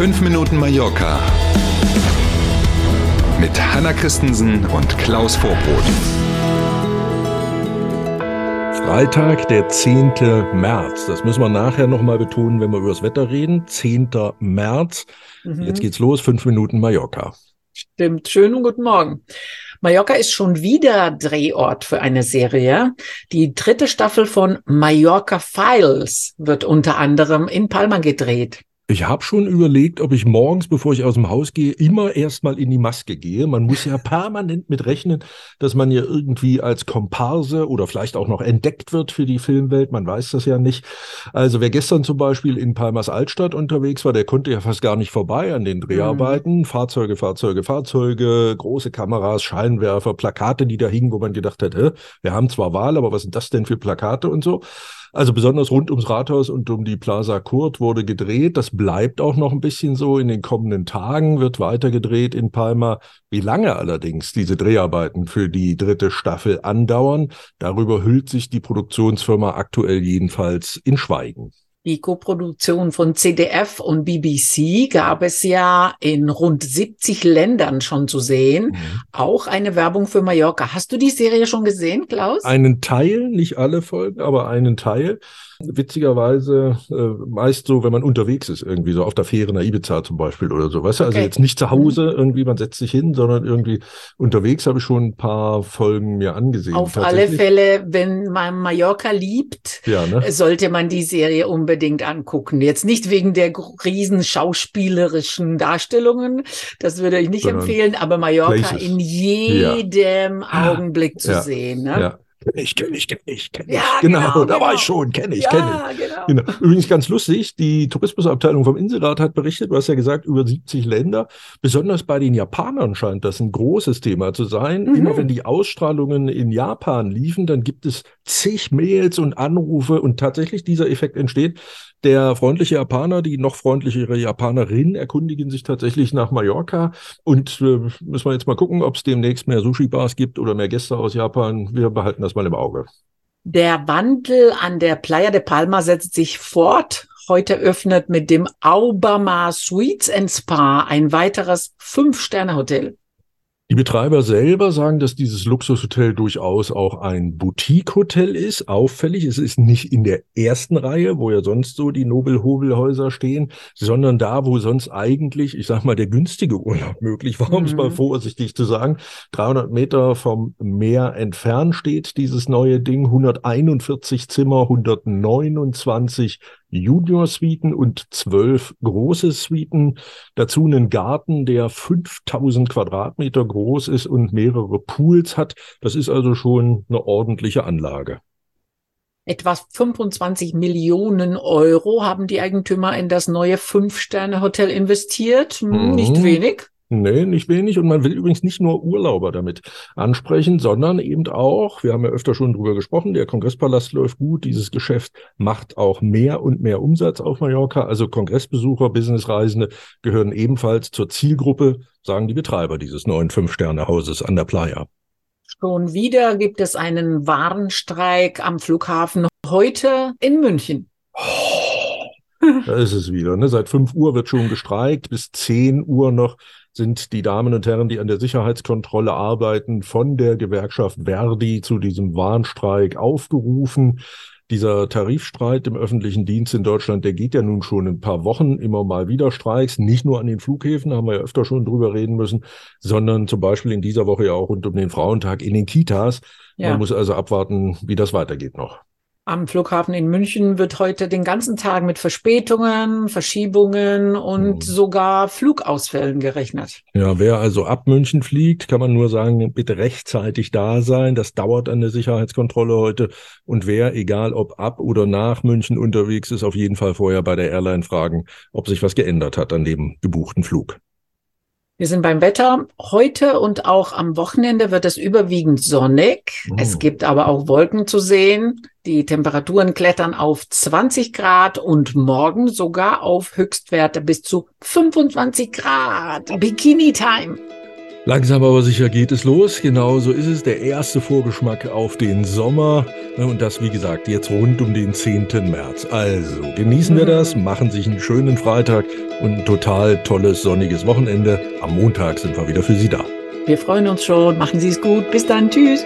5 Minuten Mallorca mit Hanna Christensen und Klaus Vorbrot. Freitag, der 10. März. Das müssen wir nachher nochmal betonen, wenn wir über das Wetter reden. 10. März. Mhm. Jetzt geht's los. 5 Minuten Mallorca. Stimmt. Schönen guten Morgen. Mallorca ist schon wieder Drehort für eine Serie. Die dritte Staffel von Mallorca Files wird unter anderem in Palma gedreht. Ich habe schon überlegt, ob ich morgens, bevor ich aus dem Haus gehe, immer erstmal in die Maske gehe. Man muss ja permanent mit rechnen, dass man ja irgendwie als Komparse oder vielleicht auch noch entdeckt wird für die Filmwelt. Man weiß das ja nicht. Also wer gestern zum Beispiel in Palmas Altstadt unterwegs war, der konnte ja fast gar nicht vorbei an den Dreharbeiten. Mhm. Fahrzeuge, Fahrzeuge, Fahrzeuge, große Kameras, Scheinwerfer, Plakate, die da hingen, wo man gedacht hat, wir haben zwar Wahl, aber was sind das denn für Plakate und so. Also besonders rund ums Rathaus und um die Plaza Kurt wurde gedreht. Das bleibt auch noch ein bisschen so. In den kommenden Tagen wird weiter gedreht in Palma. Wie lange allerdings diese Dreharbeiten für die dritte Staffel andauern, darüber hüllt sich die Produktionsfirma aktuell jedenfalls in Schweigen. Die Koproduktion von CDF und BBC gab es ja in rund 70 Ländern schon zu sehen. Mhm. Auch eine Werbung für Mallorca. Hast du die Serie schon gesehen, Klaus? Einen Teil, nicht alle Folgen, aber einen Teil. Witzigerweise äh, meist so, wenn man unterwegs ist, irgendwie so auf der Fähre nach Ibiza zum Beispiel oder so. Weißt du, also okay. jetzt nicht zu Hause mhm. irgendwie, man setzt sich hin, sondern irgendwie unterwegs habe ich schon ein paar Folgen mir angesehen. Auf alle Fälle, wenn man Mallorca liebt, ja, ne? sollte man die Serie unbedingt angucken. Jetzt nicht wegen der riesen schauspielerischen Darstellungen, das würde ich nicht sondern empfehlen, aber Mallorca Places. in jedem ja. Augenblick zu ja. sehen. Ne? Ja. Kenn ich, kenn ich, kenn ich, kenn ich. Ja, genau, genau, da genau. war ich genau. schon, kenne ich, ja, kenne ich. Genau. genau. Übrigens ganz lustig, die Tourismusabteilung vom Inselrat hat berichtet, du hast ja gesagt, über 70 Länder. Besonders bei den Japanern scheint das ein großes Thema zu sein. Mhm. Immer wenn die Ausstrahlungen in Japan liefen, dann gibt es zig Mails und Anrufe und tatsächlich dieser Effekt entsteht. Der freundliche Japaner, die noch freundlichere Japanerin erkundigen sich tatsächlich nach Mallorca und äh, müssen wir jetzt mal gucken, ob es demnächst mehr Sushi-Bars gibt oder mehr Gäste aus Japan. Wir behalten das mal im Auge. Der Wandel an der Playa de Palma setzt sich fort. Heute öffnet mit dem Aubama Suites and Spa ein weiteres Fünf-Sterne-Hotel. Die Betreiber selber sagen, dass dieses Luxushotel durchaus auch ein Boutique-Hotel ist. Auffällig, es ist nicht in der ersten Reihe, wo ja sonst so die Nobel-Hobelhäuser stehen, sondern da, wo sonst eigentlich, ich sag mal, der günstige Urlaub möglich war, um es mal mhm. vorsichtig zu sagen. 300 Meter vom Meer entfernt steht dieses neue Ding, 141 Zimmer, 129 Junior-Suiten und zwölf große Suiten. Dazu einen Garten, der 5000 Quadratmeter groß ist und mehrere Pools hat. Das ist also schon eine ordentliche Anlage. Etwa 25 Millionen Euro haben die Eigentümer in das neue Fünf-Sterne-Hotel investiert. Hm, mhm. Nicht wenig. Nee, nicht wenig. Und man will übrigens nicht nur Urlauber damit ansprechen, sondern eben auch, wir haben ja öfter schon drüber gesprochen, der Kongresspalast läuft gut, dieses Geschäft macht auch mehr und mehr Umsatz auf Mallorca. Also Kongressbesucher, Businessreisende gehören ebenfalls zur Zielgruppe, sagen die Betreiber dieses neuen Fünf-Sterne-Hauses an der Playa. Schon wieder gibt es einen Warenstreik am Flughafen heute in München. Oh, da ist es wieder. Ne? Seit fünf Uhr wird schon gestreikt, bis zehn Uhr noch sind die Damen und Herren, die an der Sicherheitskontrolle arbeiten, von der Gewerkschaft Verdi zu diesem Warnstreik aufgerufen. Dieser Tarifstreit im öffentlichen Dienst in Deutschland, der geht ja nun schon ein paar Wochen immer mal wieder Streiks, nicht nur an den Flughäfen, haben wir ja öfter schon drüber reden müssen, sondern zum Beispiel in dieser Woche ja auch rund um den Frauentag in den Kitas. Ja. Man muss also abwarten, wie das weitergeht noch. Am Flughafen in München wird heute den ganzen Tag mit Verspätungen, Verschiebungen und mhm. sogar Flugausfällen gerechnet. Ja, wer also ab München fliegt, kann man nur sagen, bitte rechtzeitig da sein. Das dauert an der Sicherheitskontrolle heute. Und wer, egal ob ab oder nach München unterwegs ist, auf jeden Fall vorher bei der Airline fragen, ob sich was geändert hat an dem gebuchten Flug. Wir sind beim Wetter. Heute und auch am Wochenende wird es überwiegend sonnig. Oh. Es gibt aber auch Wolken zu sehen. Die Temperaturen klettern auf 20 Grad und morgen sogar auf Höchstwerte bis zu 25 Grad. Bikini Time. Langsam aber sicher geht es los. Genau so ist es. Der erste Vorgeschmack auf den Sommer. Und das, wie gesagt, jetzt rund um den 10. März. Also genießen wir das, machen sich einen schönen Freitag und ein total tolles sonniges Wochenende. Am Montag sind wir wieder für Sie da. Wir freuen uns schon. Machen Sie es gut. Bis dann. Tschüss.